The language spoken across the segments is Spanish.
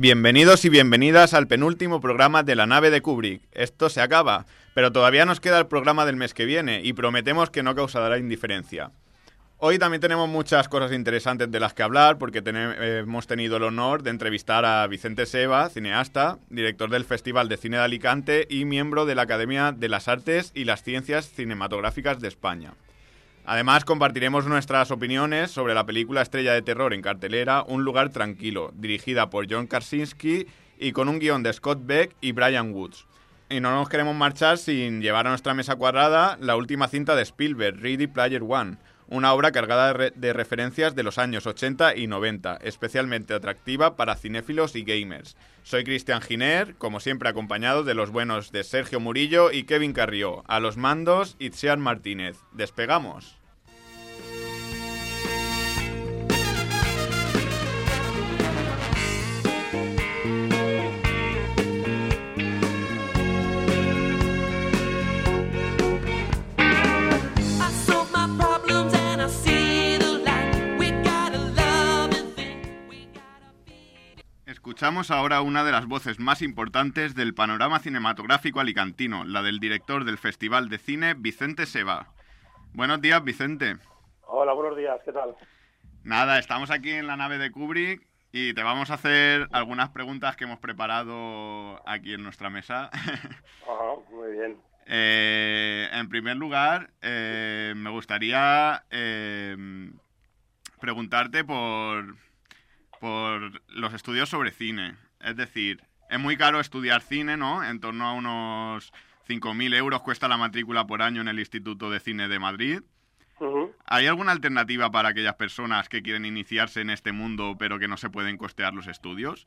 Bienvenidos y bienvenidas al penúltimo programa de la nave de Kubrick. Esto se acaba, pero todavía nos queda el programa del mes que viene y prometemos que no causará indiferencia. Hoy también tenemos muchas cosas interesantes de las que hablar porque hemos tenido el honor de entrevistar a Vicente Seba, cineasta, director del Festival de Cine de Alicante y miembro de la Academia de las Artes y las Ciencias Cinematográficas de España. Además, compartiremos nuestras opiniones sobre la película Estrella de Terror en cartelera Un lugar tranquilo, dirigida por John Krasinski y con un guion de Scott Beck y Brian Woods. Y no nos queremos marchar sin llevar a nuestra mesa cuadrada la última cinta de Spielberg, Ready Player One, una obra cargada de, referencias de los años 80 y 90, especialmente atractiva para cinéfilos y gamers. Soy Cristian Giner, como siempre acompañado de los buenos de Sergio Murillo y Kevin Carrió, a los mandos Itziar Martínez. ¡Despegamos! Escuchamos ahora una de las voces más importantes del panorama cinematográfico alicantino, la del director del Festival de Cine, Vicente Seba. Buenos días, Vicente. Hola, buenos días, ¿qué tal? Nada, estamos aquí en la nave de Kubrick y te vamos a hacer algunas preguntas que hemos preparado aquí en nuestra mesa. Ajá, muy bien. Eh, en primer lugar, eh, me gustaría eh, preguntarte por por los estudios sobre cine. Es decir, es muy caro estudiar cine, ¿no? En torno a unos 5.000 euros cuesta la matrícula por año en el Instituto de Cine de Madrid. ¿Hay alguna alternativa para aquellas personas que quieren iniciarse en este mundo pero que no se pueden costear los estudios?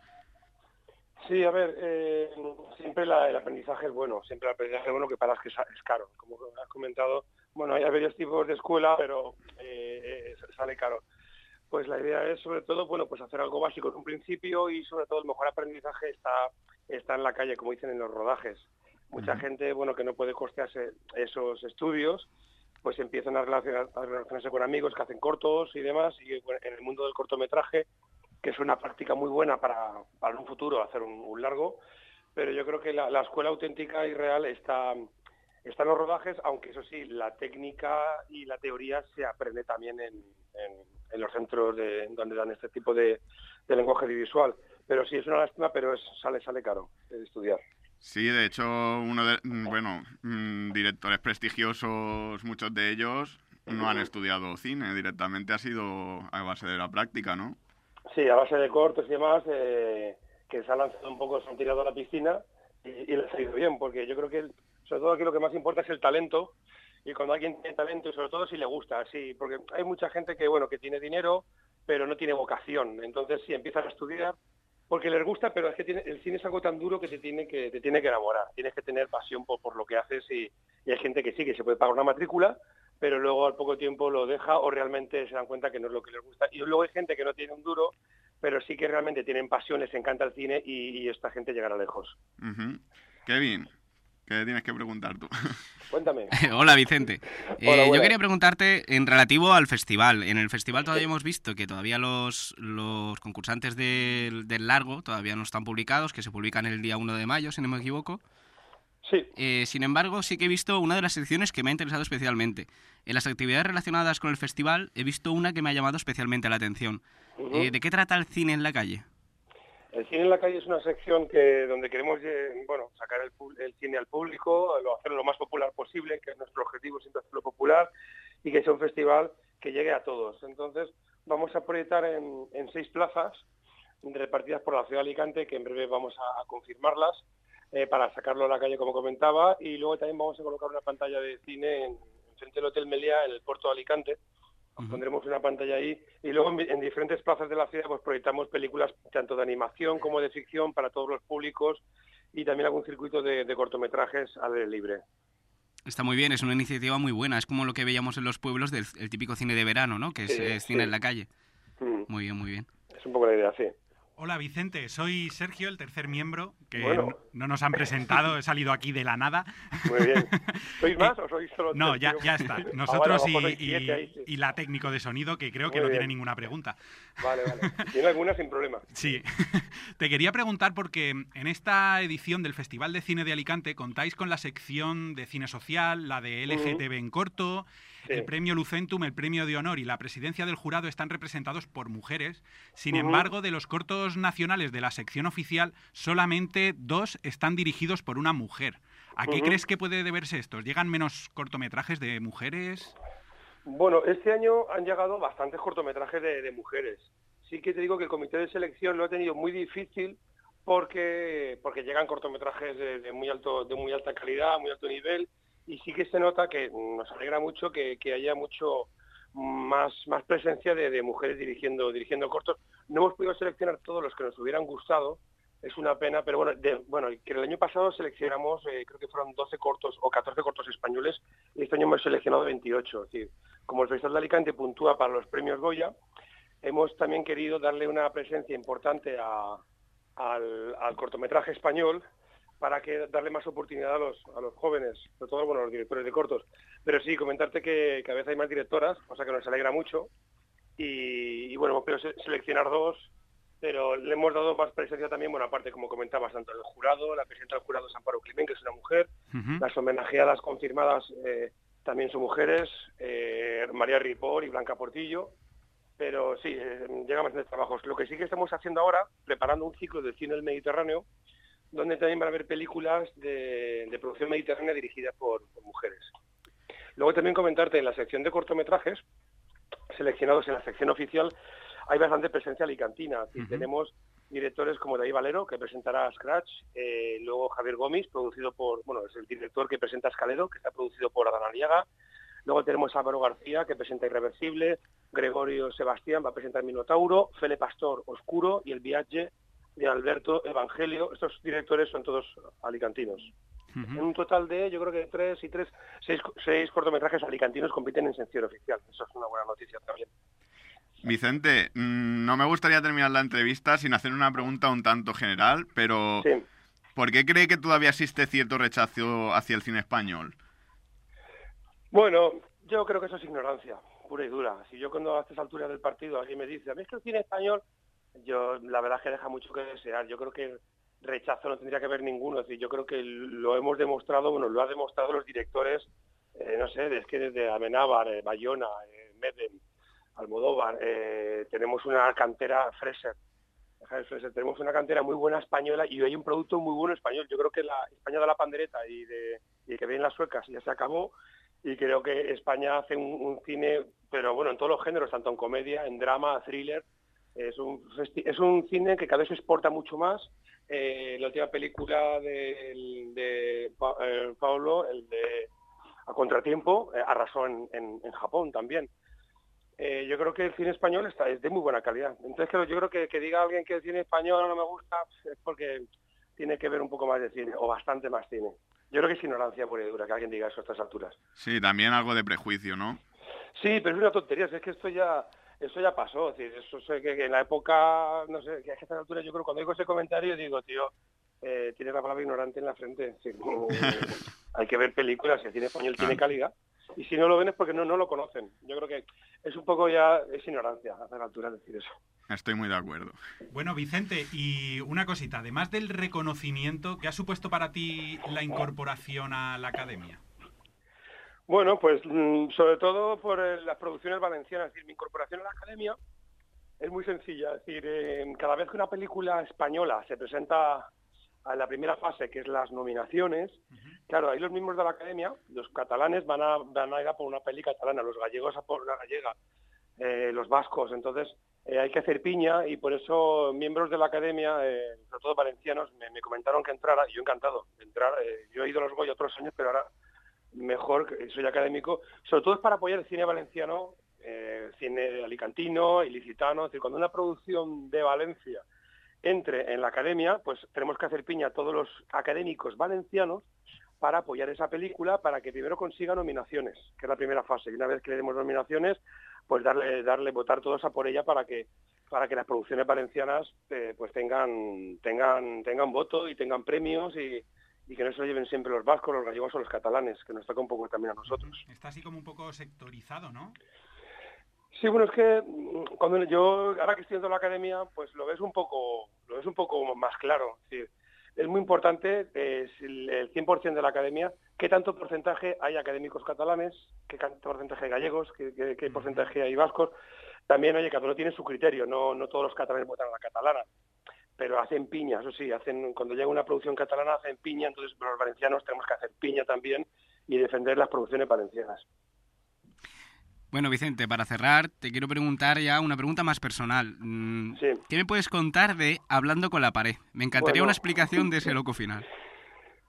Sí, a ver, eh, siempre el aprendizaje es bueno, siempre el aprendizaje es bueno, que para es que es caro. Como has comentado, bueno, hay varios tipos de escuela, pero eh, sale caro pues la idea es sobre todo bueno pues hacer algo básico en un principio y sobre todo el mejor aprendizaje está está en la calle como dicen en los rodajes. Mucha gente bueno que no puede costearse esos estudios pues empiezan a, relacionarse con amigos que hacen cortos y demás y en el mundo del cortometraje que es una práctica muy buena para, para un futuro hacer un, largo pero yo creo que la, escuela auténtica y real está está en los rodajes aunque eso sí la técnica y la teoría se aprende también en en los centros de, donde dan este tipo de, lenguaje visual. Pero sí, es una lástima, pero es, sale, sale caro estudiar. Sí, de hecho, uno de, mm, bueno, mm, directores prestigiosos, muchos de ellos, no han estudiado cine, directamente ha sido a base de la práctica, ¿no? Sí, a base de cortos y demás, eh, que se ha lanzado un poco, se han tirado a la piscina y, y les ha ido bien, porque yo creo que, sobre todo aquí lo que más importa es el talento y cuando alguien tiene talento y sobre todo si le gusta, sí, porque hay mucha gente que bueno que tiene dinero pero no tiene vocación, entonces sí empiezan a estudiar porque les gusta, pero es que tiene, el cine es algo tan duro que te tiene que te tiene que enamorar, tienes que tener pasión por, por lo que haces y, hay gente que sí que se puede pagar una matrícula, pero luego al poco tiempo lo deja o realmente se dan cuenta que no es lo que les gusta. Y luego hay gente que no tiene un duro pero sí que realmente tienen pasión, les encanta el cine y, esta gente llegará lejos. Kevin, ¿qué tienes que preguntar tú? Cuéntame. Hola, Vicente. Eh, yo quería preguntarte en relativo al festival. En el festival todavía hemos visto que todavía los, los concursantes del, largo todavía no están publicados, que se publican el día 1 de mayo, si no me equivoco. Sí. Eh, sin embargo, sí que he visto una de las secciones que me ha interesado especialmente. En las actividades relacionadas con el festival he visto una que me ha llamado especialmente la atención. Eh, ¿De qué trata el cine en la calle? El cine en la calle es una sección que donde queremos eh, bueno, sacar el, cine al público, hacerlo lo más popular posible, que es nuestro objetivo siempre hacerlo popular y que sea un festival que llegue a todos. Entonces vamos a proyectar en, seis plazas repartidas por la ciudad de Alicante, que en breve vamos a, confirmarlas eh, para sacarlo a la calle como comentaba y luego también vamos a colocar una pantalla de cine en, frente del Hotel Meliá en el puerto de Alicante Pondremos una pantalla ahí y luego en, diferentes plazas de la ciudad pues proyectamos películas tanto de animación como de ficción para todos los públicos y también algún circuito de, cortometrajes al aire libre. Está muy bien, es una iniciativa muy buena. Es como lo que veíamos en los pueblos del típico cine de verano, ¿no? Que es, cine en la calle. Mm. Muy bien, muy bien. Es un poco la idea, sí. Hola Vicente, soy Sergio, el tercer miembro, que no, nos han presentado, he salido aquí de la nada. Muy bien. ¿Sois más o sois solo No, ya, ya está. Ah, Nosotros y, la técnico de sonido, que creo que no tiene ninguna pregunta. Vale, vale. Tiene alguna sin problema. Sí. Te quería preguntar porque en esta edición del Festival de Cine de Alicante contáis con la sección de cine social, la de LGTB en corto, el premio Lucentum, el premio de honor y la presidencia del jurado están representados por mujeres. Sin embargo, de los cortos nacionales de la sección oficial, solamente dos están dirigidos por una mujer. ¿A qué crees que puede deberse esto? ¿Llegan menos cortometrajes de mujeres? Bueno, este año han llegado bastantes cortometrajes de, mujeres. Sí que te digo que el comité de selección lo ha tenido muy difícil porque porque llegan cortometrajes de, muy alto de muy alta calidad, muy alto nivel y sí que se nota que nos alegra mucho que, haya mucho más, más presencia de, mujeres dirigiendo, dirigiendo cortos. No hemos podido seleccionar todos los que nos hubieran gustado, es una pena, pero bueno, bueno que el año pasado seleccionamos, eh, creo que fueron 12 cortos o 14 cortos españoles, y este año hemos seleccionado 28. Es decir, como el Festival de Alicante puntúa para los premios Goya, hemos también querido darle una presencia importante al, al cortometraje español, para que darle más oportunidad a los, a los jóvenes, sobre todo bueno, a los directores de cortos. Pero sí, comentarte que cada vez hay más directoras, cosa que nos alegra mucho. Y, bueno, hemos podido seleccionar dos, pero le hemos dado más presencia también, bueno, aparte, como comentabas, tanto el jurado, la presidenta del jurado es Amparo Climen, que es una mujer, las homenajeadas confirmadas eh, también son mujeres, eh, María Ripor y Blanca Portillo, pero sí, eh, llegamos de trabajos. Lo que sí que estamos haciendo ahora, preparando un ciclo de cine del Mediterráneo, donde también van a haber películas de, producción mediterránea dirigidas por, mujeres. Luego también comentarte, en la sección de cortometrajes, seleccionados en la sección oficial, hay bastante presencia alicantina. Tenemos directores como David Valero, que presentará Scratch, eh, luego Javier Gómez, producido por, bueno, es el director que presenta Escalero, que está producido por Adán Aliaga. Luego tenemos Álvaro García, que presenta Irreversible, Gregorio Sebastián va a presentar Minotauro, Fele Pastor, Oscuro y El Viaje de Alberto Evangelio. Estos directores son todos alicantinos. En un total de, yo creo que tres y tres, seis, cortometrajes alicantinos compiten en sección oficial. Eso es una buena noticia también. Vicente, mm, no me gustaría terminar la entrevista sin hacer una pregunta un tanto general, pero ¿por qué cree que todavía existe cierto rechazo hacia el cine español? Bueno, yo creo que eso es ignorancia, pura y dura. Si yo cuando a estas alturas del partido alguien me dice, a mí es que el cine español yo la verdad es que deja mucho que desear. Yo creo que rechazo no tendría que haber ninguno. Es yo creo que lo hemos demostrado, bueno, lo han demostrado los directores, eh, no sé, es que desde Amenábar, eh, Bayona, eh, Almodóvar, eh, tenemos una cantera Freser, tenemos una cantera muy buena española y hay un producto muy bueno español. Yo creo que la España de la pandereta y, de, que vienen las suecas ya se acabó y creo que España hace un cine, pero bueno, en todos los géneros, tanto en comedia, en drama, thriller, es un, es un cine que cada vez se exporta mucho más. Eh, la última película de, de eh, Pablo, el de A Contratiempo, eh, arrasó en, en, Japón también. yo creo que el cine español está, es de muy buena calidad. Entonces yo creo que, que diga alguien que el cine español no me gusta es porque tiene que ver un poco más de cine, o bastante más cine. Yo creo que es ignorancia pura y dura que alguien diga eso a estas alturas. Sí, también algo de prejuicio, ¿no? Sí, pero es una tontería, es que esto ya eso ya pasó, es decir, eso sé que, en la época, no sé, que a esta altura yo creo cuando digo ese comentario digo, tío, eh, tienes la palabra ignorante en la frente. hay que ver películas, si el cine español tiene calidad. Y si no lo ven es porque no, no lo conocen. Yo creo que es un poco ya, es ignorancia a la altura decir eso. Estoy muy de acuerdo. Bueno, Vicente, y una cosita, además del reconocimiento, ¿qué ha supuesto para ti la incorporación a la academia? Bueno, pues mm, sobre todo por eh, las producciones valencianas. Es decir, mi incorporación a la academia es muy sencilla. Es decir, eh, cada vez que una película española se presenta en la primera fase, que es las nominaciones, claro, ahí los miembros de la academia, los catalanes van a, van a ir a por una peli catalana, los gallegos a por la gallega, eh, los vascos. Entonces, hay que hacer piña y por eso miembros de la academia, sobre todo valencianos, me, comentaron que entrara, y yo encantado de entrar. yo he ido a los Goya otros años, pero ahora mejor, soy académico, sobre todo es para apoyar el cine valenciano, eh, cine alicantino, ilicitano, es decir, cuando una producción de Valencia entre en la academia, pues tenemos que hacer piña a todos los académicos valencianos para apoyar esa película para que primero consiga nominaciones, que es la primera fase. Y una vez que le demos nominaciones, pues darle, darle, votar todos a por ella para que, para que las producciones valencianas eh, pues tengan, tengan, tengan voto y tengan premios y, y que no se lo lleven siempre los vascos, los gallegos o los catalanes, que nos toca un poco también a nosotros. Está así como un poco sectorizado, ¿no? Sí, bueno, es que mm, cuando yo, ahora que estoy en la academia, pues lo ves un poco, lo ves un poco más claro. Es, decir, es muy importante, es el 100% de la academia, qué tanto porcentaje hay académicos catalanes, qué porcentaje hay gallegos, qué, qué, porcentaje hay vascos. También, oye, cada uno tiene su criterio, no, no todos los catalanes votan a la catalana pero hacen piña, eso sí, hacen cuando llega una producción catalana hacen piña, entonces los valencianos tenemos que hacer piña también y defender las producciones valencianas. Bueno, Vicente, para cerrar, te quiero preguntar ya una pregunta más personal. Mm, ¿Qué me puedes contar de Hablando con la pared? Me encantaría una explicación de ese loco final.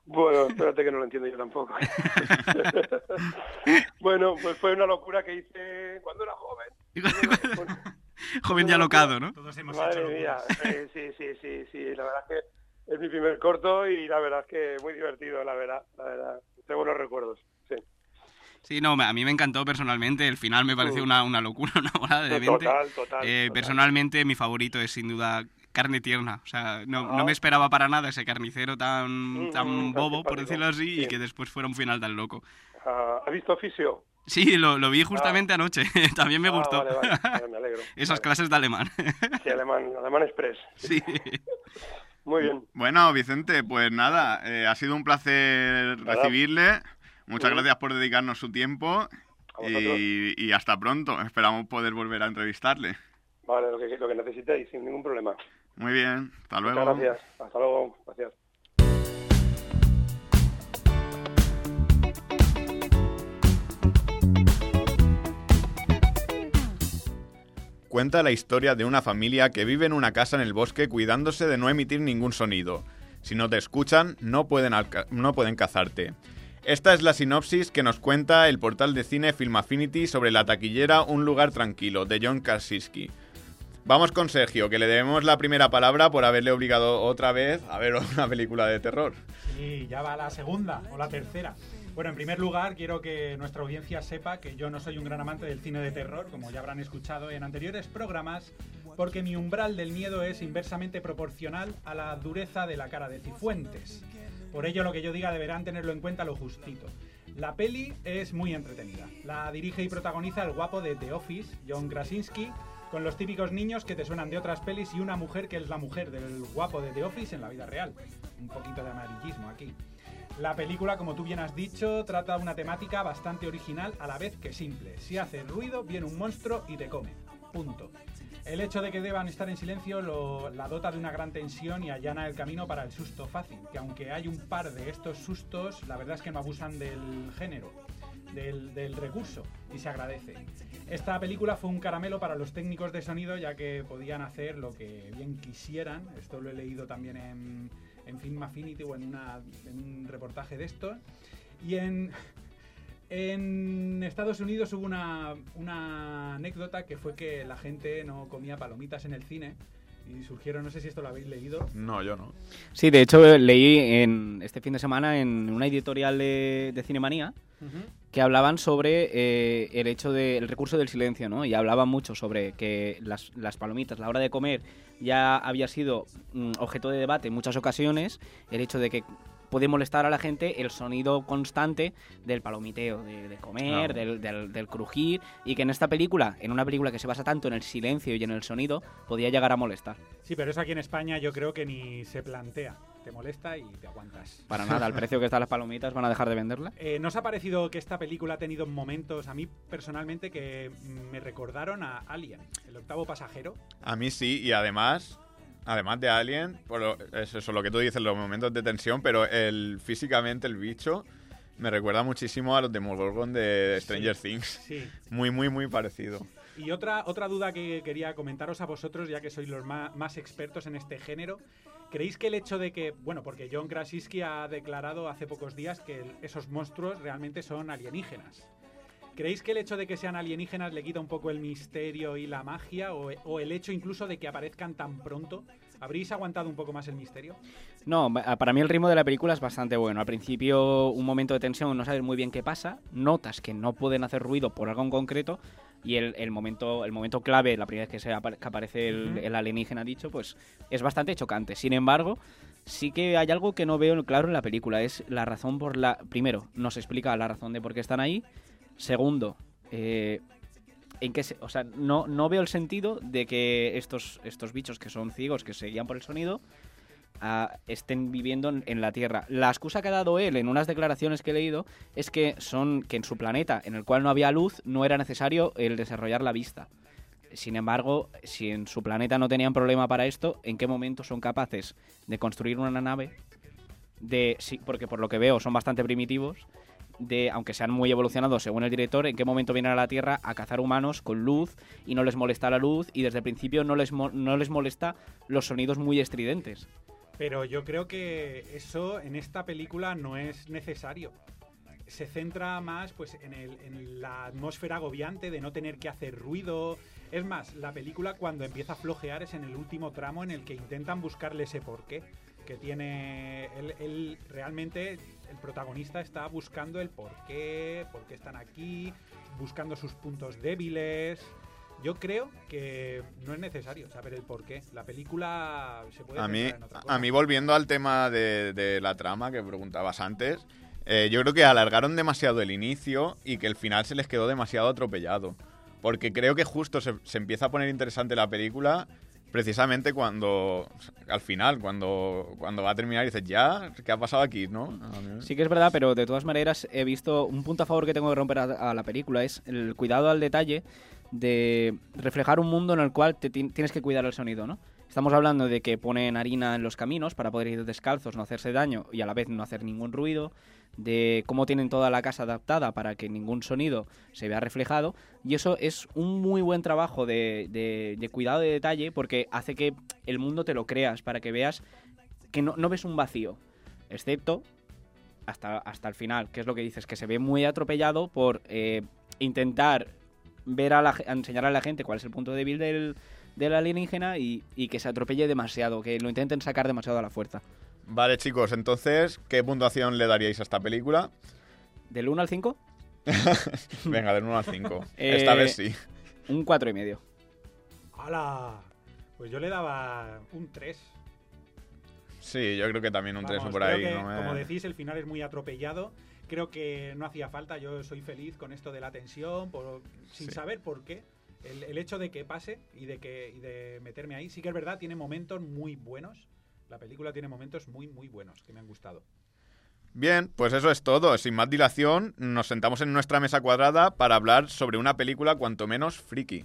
Bueno, espérate que no lo entiendo yo tampoco. bueno, pues fue una locura que hice cuando era joven. Joven ya alocado, ¿no? Todos hemos Madre mía, sí, sí, sí, sí, la verdad es que es mi primer corto y la verdad es que muy divertido, la verdad, la verdad. Tengo buenos recuerdos, sí. Sí, no, a mí me encantó personalmente. El final me pareció una, una locura, una hora de 20. Total, total, eh, Personalmente, mi favorito es sin duda carne tierna. O sea, no, no, me esperaba para nada ese carnicero tan, mm, tan mm, bobo, por decirlo así, y que después fuera un final tan loco. Uh, ¿Has visto Oficio? Sí, lo, lo vi justamente ah. anoche. También me ah, gustó. Vale, vale. me alegro. Esas clases de alemán. sí, alemán, alemán express. Sí. Muy bien. Bueno, Vicente, pues nada, eh, ha sido un placer recibirle. Muchas gracias por dedicarnos su tiempo y, y, hasta pronto. Esperamos poder volver a entrevistarle. Vale, lo que, lo que necesitéis, sin ningún problema. Muy bien, hasta luego. Muchas gracias, hasta luego, gracias. Cuenta la historia de una familia que vive en una casa en el bosque cuidándose de no emitir ningún sonido. Si no te escuchan, no pueden, no pueden cazarte. Esta es la sinopsis que nos cuenta el portal de cine Film Affinity sobre la taquillera Un lugar tranquilo, de John Krasinski. Vamos con Sergio, que le debemos la primera palabra por haberle obligado otra vez a ver una película de terror. Sí, ya va la segunda o la tercera. Bueno, en primer lugar, quiero que nuestra audiencia sepa que yo no soy un gran amante del cine de terror, como ya habrán escuchado en anteriores programas, porque mi umbral del miedo es inversamente proporcional a la dureza de la cara de Cifuentes. Por ello, lo que yo diga deberán tenerlo en cuenta lo justito. La peli es muy entretenida. La dirige y protagoniza el guapo de The Office, John Krasinski, con los típicos niños que te suenan de otras pelis y una mujer que es la mujer del guapo de The Office en la vida real. Un poquito de amarillismo aquí. La película, como tú bien has dicho, trata una temática bastante original a la vez que simple. Si hace ruido, viene un monstruo y te come. Punto. El hecho de que deban estar en silencio la dota de una gran tensión y allana el camino para el susto fácil, que aunque hay un par de estos sustos, la verdad es que no abusan del género, del recurso, y se agradece. Esta película fue un caramelo para los técnicos de sonido, ya que podían hacer lo que bien quisieran. Esto lo he leído también en, en Film Affinity o en, un reportaje de esto. Y en, en Estados Unidos hubo una, una, anécdota que fue que la gente no comía palomitas en el cine. Y surgieron, no sé si esto lo habéis leído. No, yo no. Sí, de hecho leí en este fin de semana en una editorial de, de Cinemanía que hablaban sobre eh, el hecho del recurso del silencio, ¿no? Y hablaban mucho sobre que las, las palomitas, la hora de comer, ya había sido mm, objeto de debate en muchas ocasiones, el hecho de que puede molestar a la gente el sonido constante del palomiteo, de, comer, del, del, crujir, y que en esta película, en una película que se basa tanto en el silencio y en el sonido, podía llegar a molestar. Sí, pero eso aquí en España yo creo que ni se plantea te molesta y te aguantas. Para nada, al precio que están las palomitas, ¿van a dejar de venderla? Eh, ¿Nos ha parecido que esta película ha tenido momentos, a mí personalmente, que me recordaron a Alien, el octavo pasajero? A mí sí, y además, además de Alien, por es eso lo que tú dices, los momentos de tensión, pero el físicamente el bicho me recuerda muchísimo a los de Demogorgon de Stranger Things. Sí. Muy, muy, muy parecido. Y otra, otra duda que quería comentaros a vosotros, ya que sois los más, más expertos en este género, ¿Creéis que el hecho de que, bueno, porque John Krasinski ha declarado hace pocos días que esos monstruos realmente son alienígenas? ¿Creéis que el hecho de que sean alienígenas le quita un poco el misterio y la magia? ¿O, el hecho incluso de que aparezcan tan pronto ¿Habréis aguantado un poco más el misterio? No, para mí el ritmo de la película es bastante bueno. Al principio un momento de tensión, no sabes muy bien qué pasa, notas que no pueden hacer ruido por algo en concreto y el, momento, el momento clave, la primera vez que, se aparece el, el, alienígena dicho, pues es bastante chocante. Sin embargo, sí que hay algo que no veo claro en la película, es la razón por la... Primero, nos explica la razón de por qué están ahí. Segundo, eh, en qué o sea, no, no veo el sentido de que estos, estos bichos que son ciegos, que se guían por el sonido, ah, estén viviendo en, la Tierra. La excusa que ha dado él en unas declaraciones que he leído es que son que en su planeta, en el cual no había luz, no era necesario el desarrollar la vista. Sin embargo, si en su planeta no tenían problema para esto, ¿en qué momento son capaces de construir una nave? De, sí, porque por lo que veo son bastante primitivos, de, aunque sean muy evolucionados según el director, en qué momento vienen a la Tierra a cazar humanos con luz y no les molesta la luz y desde el principio no les, no les molesta los sonidos muy estridentes. Pero yo creo que eso en esta película no es necesario. Se centra más pues, en, el, en la atmósfera agobiante de no tener que hacer ruido, es más, la película cuando empieza a flojear es en el último tramo en el que intentan buscarle ese porqué que tiene él, realmente el protagonista está buscando el porqué, por qué están aquí, buscando sus puntos débiles. Yo creo que no es necesario saber el porqué. La película se puede a mí, A mí volviendo al tema de, la trama que preguntabas antes, eh, yo creo que alargaron demasiado el inicio y que el final se les quedó demasiado atropellado. Porque creo que justo se, empieza a poner interesante la película precisamente cuando al final cuando cuando va a terminar dices ya qué ha pasado aquí no sí que es verdad pero de todas maneras he visto un punto a favor que tengo que romper a, la película es el cuidado al detalle de reflejar un mundo en el cual te tienes que cuidar el sonido no estamos hablando de que ponen harina en los caminos para poder ir descalzos no hacerse daño y a la vez no hacer ningún ruido de cómo tienen toda la casa adaptada para que ningún sonido se vea reflejado. Y eso es un muy buen trabajo de, de, cuidado de detalle porque hace que el mundo te lo creas, para que veas que no, no ves un vacío, excepto hasta, hasta el final, que es lo que dices, que se ve muy atropellado por eh, intentar ver a la, enseñar a la gente cuál es el punto débil del, del alienígena y, y que se atropelle demasiado, que lo intenten sacar demasiado a la fuerza. Vale, chicos, entonces, ¿qué puntuación le daríais a esta película? ¿Del 1 al 5? Venga, del 1 al 5. esta vez sí. Un 4 y medio. ¡Hala! Pues yo le daba un 3. Sí, yo creo que también un 3 o por ahí. Como decís, el final es muy atropellado. Creo que no hacía falta. Yo soy feliz con esto de la tensión, sin saber por qué. El, hecho de que pase y de, que, y de meterme ahí, sí que es verdad, tiene momentos muy buenos la película tiene momentos muy, muy buenos que me han gustado. Bien, pues eso es todo. Sin más dilación, nos sentamos en nuestra mesa cuadrada para hablar sobre una película cuanto menos friki.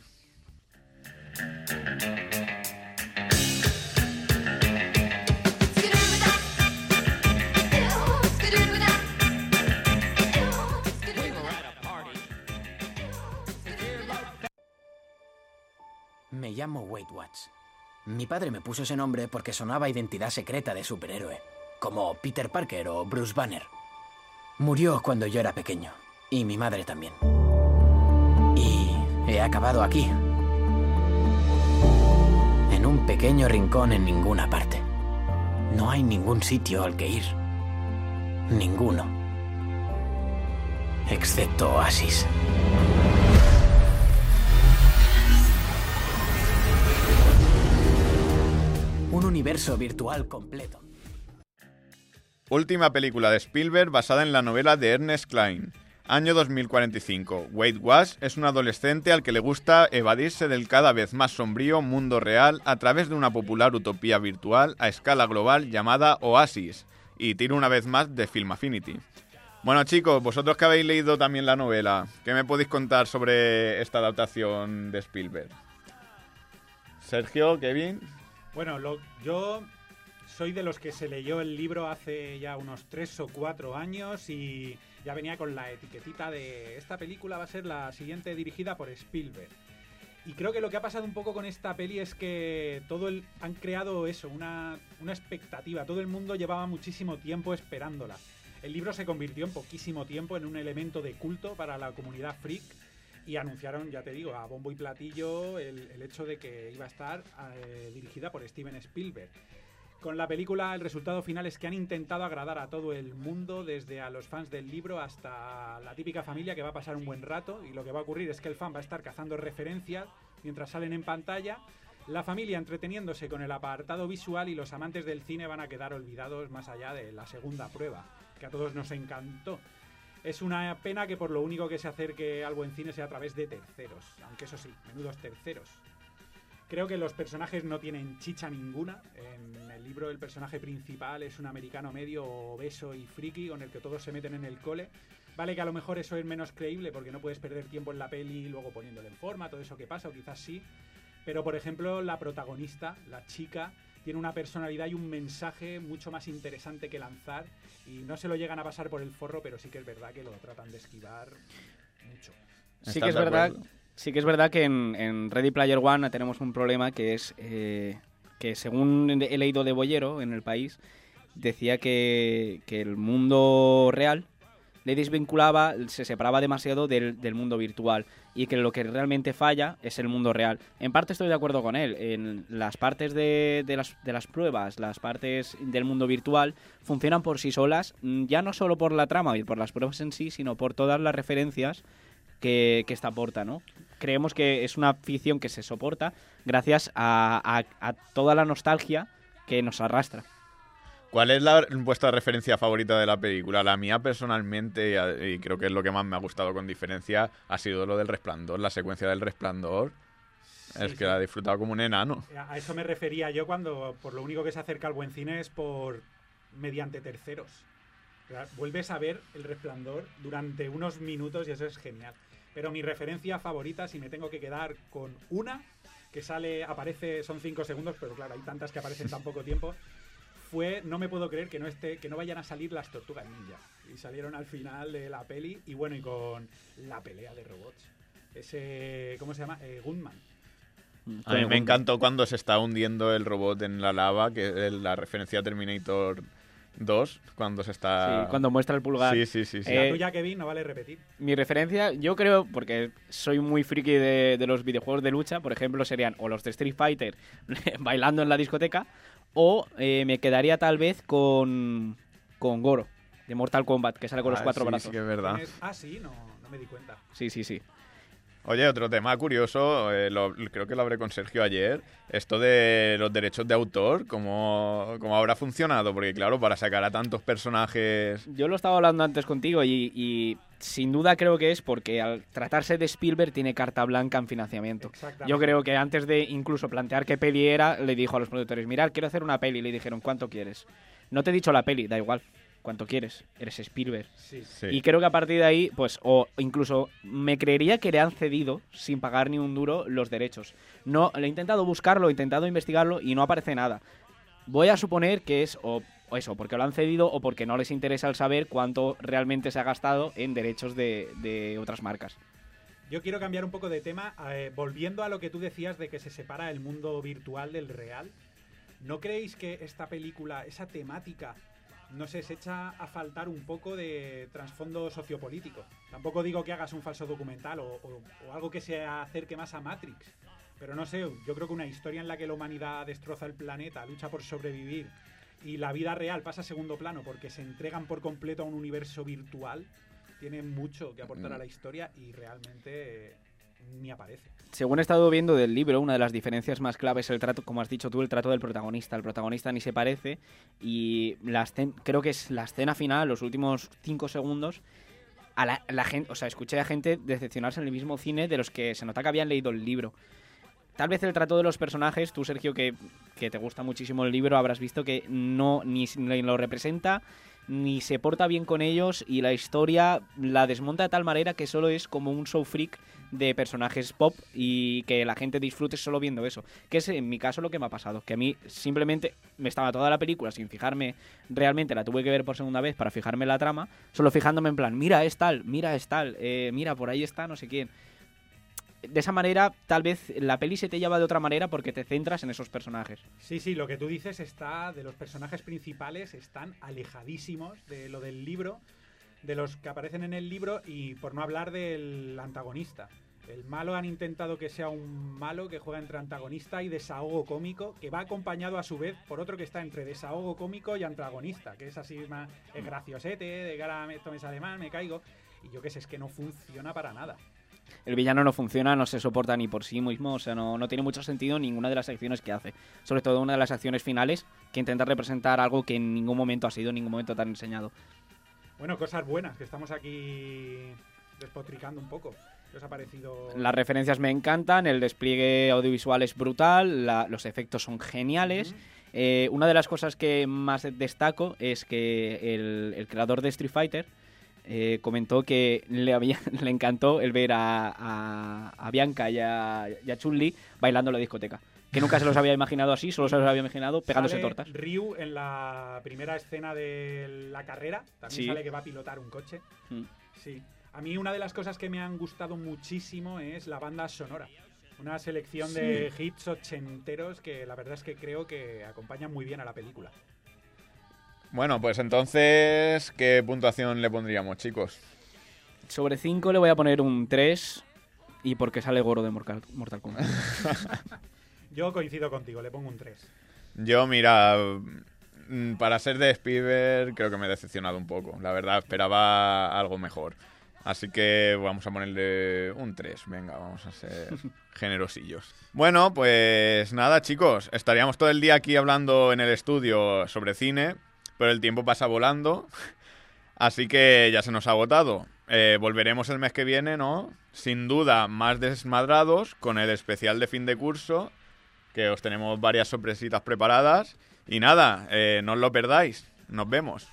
Me llamo Wade Watts. Mi padre me puso ese nombre porque sonaba identidad secreta de superhéroe, como Peter Parker o Bruce Banner. Murió cuando yo era pequeño, y mi madre también. Y he acabado aquí, en un pequeño rincón en ninguna parte. No hay ningún sitio al que ir. Ninguno. Excepto Oasis. Un universo virtual completo. Última película de Spielberg basada en la novela de Ernest Klein. Año 2045. Wade Wash es un adolescente al que le gusta evadirse del cada vez más sombrío mundo real a través de una popular utopía virtual a escala global llamada Oasis. Y tiro una vez más de Film Affinity. Bueno chicos, vosotros que habéis leído también la novela, ¿qué me podéis contar sobre esta adaptación de Spielberg? Sergio, Kevin. Bueno, yo soy de los que se leyó el libro hace ya unos tres o cuatro años y ya venía con la etiquetita de esta película va a ser la siguiente dirigida por Spielberg. Y creo que lo que ha pasado un poco con esta peli es que todo el, han creado eso, una, una expectativa. Todo el mundo llevaba muchísimo tiempo esperándola. El libro se convirtió en poquísimo tiempo en un elemento de culto para la comunidad freak y anunciaron, ya te digo, a bombo y platillo el, hecho de que iba a estar eh, dirigida por Steven Spielberg. Con la película el resultado final es que han intentado agradar a todo el mundo, desde a los fans del libro hasta la típica familia que va a pasar un buen rato y lo que va a ocurrir es que el fan va a estar cazando referencias mientras salen en pantalla, la familia entreteniéndose con el apartado visual y los amantes del cine van a quedar olvidados más allá de la segunda prueba, que a todos nos encantó. Es una pena que por lo único que se acerque algo en cine sea a través de terceros, aunque eso sí, menudos terceros. Creo que los personajes no tienen chicha ninguna. En el libro el personaje principal es un americano medio obeso y friki con el que todos se meten en el cole. Vale que a lo mejor eso es menos creíble porque no puedes perder tiempo en la peli y luego poniéndole en forma, todo eso que pasa, o quizás sí. Pero por ejemplo, la protagonista, la chica, tiene una personalidad y un mensaje mucho más interesante que lanzar y no se lo llegan a pasar por el forro, pero sí que es verdad que lo tratan de esquivar mucho. Sí que es verdad sí que es verdad que en, Ready Player One tenemos un problema que es eh, que según he leído de Boyero en el país, decía que, el mundo real le desvinculaba, se separaba demasiado del, mundo virtual y que lo que realmente falla es el mundo real. En parte estoy de acuerdo con él. En las partes de, las, de las pruebas, las partes del mundo virtual, funcionan por sí solas, ya no solo por la trama y por las pruebas en sí, sino por todas las referencias que, que esta aporta, ¿no? creemos que es una ficción que se soporta gracias a, toda la nostalgia que nos arrastra. ¿Cuál es la, vuestra referencia favorita de la película? La mía personalmente, y creo que es lo que más me ha gustado con diferencia, ha sido lo del resplandor, la secuencia del resplandor. es que la he disfrutado como un enano. A eso me refería yo cuando por lo único que se acerca al buen cine es por mediante terceros. Vuelves a ver el resplandor durante unos minutos y eso es genial. Pero mi referencia favorita, si me tengo que quedar con una, que sale, aparece, son cinco segundos, pero claro, hay tantas que aparecen en tan poco tiempo, fue No me puedo creer que no esté, que no vayan a salir las tortugas ninja. Y salieron al final de la peli, y bueno, y con la pelea de robots. Ese, ¿cómo se llama? Eh, Gunman. A mí me encantó cuando se está hundiendo el robot en la lava, que es la referencia a Terminator Dos, cuando se está... Sí, cuando muestra el pulgar. Sí, sí, sí. sí. Eh, tuya, Kevin, no vale repetir. Mi referencia, yo creo, porque soy muy friki de, los videojuegos de lucha, por ejemplo, serían o los de Street Fighter bailando en la discoteca, o eh, me quedaría tal vez con, con Goro, de Mortal Kombat, que sale con los ah, cuatro brazos. Sí, que es verdad. Ah, sí, no, no me di cuenta. Sí, sí, sí. Oye, otro tema curioso, eh, creo que lo hablé con Sergio ayer, esto de los derechos de autor, ¿cómo, ¿cómo, habrá funcionado? Porque claro, para sacar a tantos personajes... Yo lo estaba hablando antes contigo y, sin duda creo que es porque al tratarse de Spielberg tiene carta blanca en financiamiento. Yo creo que antes de incluso plantear qué peli era, le dijo a los productores, mirad, quiero hacer una peli, y le dijeron, ¿cuánto quieres? No te he dicho la peli, da igual cuanto quieres. Eres Spielberg. Y creo que a partir de ahí, pues, o incluso me creería que le han cedido, sin pagar ni un duro, los derechos. No, le he intentado buscarlo, he intentado investigarlo y no aparece nada. Voy a suponer que es o, eso, porque lo han cedido o porque no les interesa el saber cuánto realmente se ha gastado en derechos de, otras marcas. Yo quiero cambiar un poco de tema, eh, volviendo a lo que tú decías de que se separa el mundo virtual del real. ¿No creéis que esta película, esa temática, no sé, se echa a faltar un poco de trasfondo sociopolítico. Tampoco digo que hagas un falso documental o, algo que se acerque más a Matrix. Pero no sé, yo creo que una historia en la que la humanidad destroza el planeta, lucha por sobrevivir y la vida real pasa a segundo plano porque se entregan por completo a un universo virtual, tiene mucho que aportar a la historia y realmente ni aparece. Según he estado viendo del libro, una de las diferencias más claves es el trato, como has dicho tú, el trato del protagonista. El protagonista ni se parece y la creo que es la escena final, los últimos cinco segundos, a la, gente, o sea, escuché a gente decepcionarse en el mismo cine de los que se nota que habían leído el libro. Tal vez el trato de los personajes, tú Sergio, que, que te gusta muchísimo el libro, habrás visto que no ni lo representa ni se porta bien con ellos y la historia la desmonta de tal manera que solo es como un show freak de personajes pop y que la gente disfrute solo viendo eso. Que es en mi caso lo que me ha pasado, que a mí simplemente me estaba toda la película sin fijarme realmente, la tuve que ver por segunda vez para fijarme la trama, solo fijándome en plan, mira es tal, mira es tal, eh, mira por ahí está no sé quién de esa manera, tal vez la peli se te lleva de otra manera porque te centras en esos personajes. Sí, sí, lo que tú dices está de los personajes principales están alejadísimos de lo del libro, de los que aparecen en el libro y por no hablar del antagonista. El malo han intentado que sea un malo que juega entre antagonista y desahogo cómico, que va acompañado a su vez por otro que está entre desahogo cómico y antagonista, que es así más es graciosete, de cara me sale mal, me caigo. Y yo qué sé, es que no funciona para nada. El villano no funciona, no se soporta ni por sí mismo, o sea, no, no tiene mucho sentido ninguna de las acciones que hace. Sobre todo una de las acciones finales que intenta representar algo que en ningún momento ha sido, en ningún momento tan enseñado. Bueno, cosas buenas, que estamos aquí despotricando un poco. ¿Qué os ha parecido? Las referencias me encantan, el despliegue audiovisual es brutal, los efectos son geniales. Eh, una de las cosas que más destaco es que el, creador de Street Fighter eh, comentó que le, había, le encantó el ver a, Bianca y a, y a Chun-Li bailando en la discoteca que nunca se los había imaginado así, solo se los había imaginado pegándose tortas. Ryu en la primera escena de la carrera, también sale que va a pilotar un coche. Mm. Sí. A mí una de las cosas que me han gustado muchísimo es la banda sonora. Una selección de hits ochenteros que la verdad es que creo que acompañan muy bien a la película. Bueno, pues entonces, ¿qué puntuación le pondríamos, chicos? Sobre 5 le voy a poner un 3 y porque sale Goro de Mortal, Mortal Kombat. Yo coincido contigo, le pongo un 3. Yo, mira, mm, para ser de Spielberg creo que me he decepcionado un poco. La verdad, esperaba algo mejor. Así que vamos a ponerle un 3. Venga, vamos a ser generosillos. Bueno, pues nada, chicos. Estaríamos todo el día aquí hablando en el estudio sobre cine, pero el tiempo pasa volando. Así que ya se nos ha agotado. Eh, volveremos el mes que viene, ¿no? Sin duda, más desmadrados, con el especial de fin de curso que os tenemos varias sorpresitas preparadas. Y nada, eh, no os lo perdáis. Nos vemos.